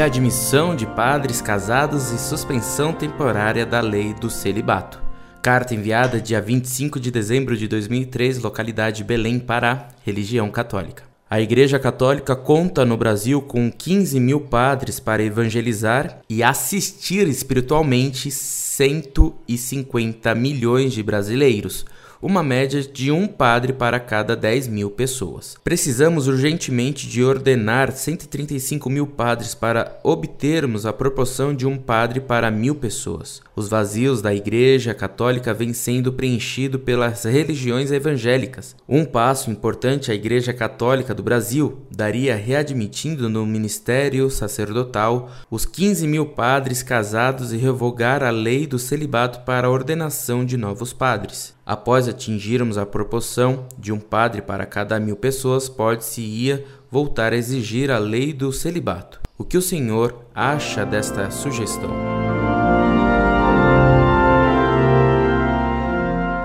readmissão de padres casados e suspensão temporária da lei do celibato. Carta enviada dia 25 de dezembro de 2003, localidade Belém, Pará, religião católica. A Igreja Católica conta no Brasil com 15 mil padres para evangelizar e assistir espiritualmente 150 milhões de brasileiros uma média de um padre para cada 10 mil pessoas. Precisamos urgentemente de ordenar 135 mil padres para obtermos a proporção de um padre para mil pessoas. Os vazios da Igreja Católica vêm sendo preenchidos pelas religiões evangélicas. Um passo importante à Igreja Católica do Brasil daria readmitindo no ministério sacerdotal os 15 mil padres casados e revogar a lei do celibato para a ordenação de novos padres. Após atingirmos a proporção de um padre para cada mil pessoas, pode-se-ia voltar a exigir a lei do celibato. O que o senhor acha desta sugestão?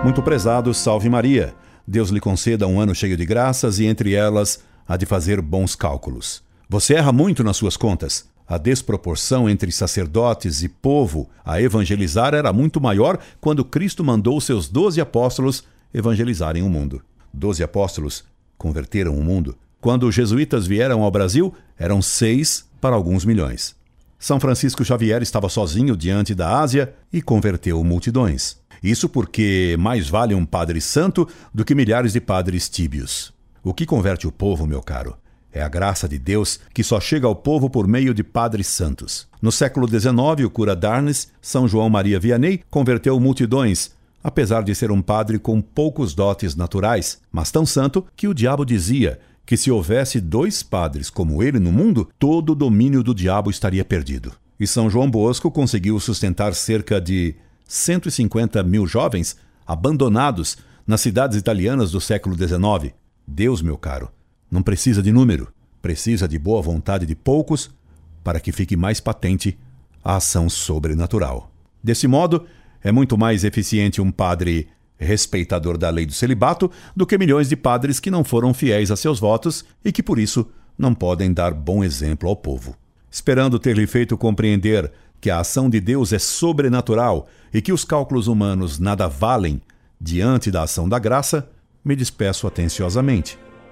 Muito prezado, salve Maria. Deus lhe conceda um ano cheio de graças e entre elas a de fazer bons cálculos. Você erra muito nas suas contas. A desproporção entre sacerdotes e povo a evangelizar era muito maior quando Cristo mandou seus doze apóstolos evangelizarem o mundo. Doze apóstolos converteram o mundo. Quando os jesuítas vieram ao Brasil, eram seis para alguns milhões. São Francisco Xavier estava sozinho diante da Ásia e converteu multidões. Isso porque mais vale um padre santo do que milhares de padres tíbios. O que converte o povo, meu caro? É a graça de Deus que só chega ao povo por meio de padres santos. No século XIX, o cura Darnes, São João Maria Vianney, converteu multidões, apesar de ser um padre com poucos dotes naturais, mas tão santo que o diabo dizia que se houvesse dois padres como ele no mundo, todo o domínio do diabo estaria perdido. E São João Bosco conseguiu sustentar cerca de 150 mil jovens abandonados nas cidades italianas do século XIX. Deus, meu caro, não precisa de número, precisa de boa vontade de poucos para que fique mais patente a ação sobrenatural. Desse modo, é muito mais eficiente um padre respeitador da lei do celibato do que milhões de padres que não foram fiéis a seus votos e que por isso não podem dar bom exemplo ao povo. Esperando ter-lhe feito compreender que a ação de Deus é sobrenatural e que os cálculos humanos nada valem diante da ação da graça, me despeço atenciosamente.